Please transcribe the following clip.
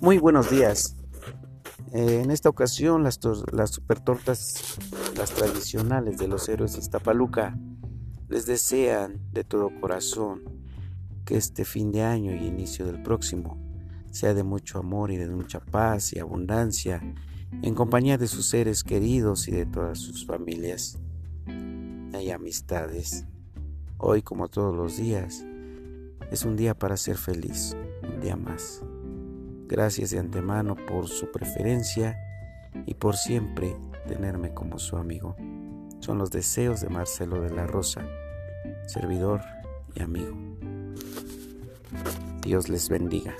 Muy buenos días. Eh, en esta ocasión las, super tortas, las tradicionales de los héroes de Iztapaluca, les desean de todo corazón que este fin de año y inicio del próximo sea de mucho amor y de mucha paz y abundancia en compañía de sus seres queridos y de todas sus familias y amistades. Hoy, como todos los días, es un día para ser feliz, un día más. Gracias de antemano por su preferencia y por siempre tenerme como su amigo. Son los deseos de Marcelo de la Rosa, servidor y amigo. Dios les bendiga.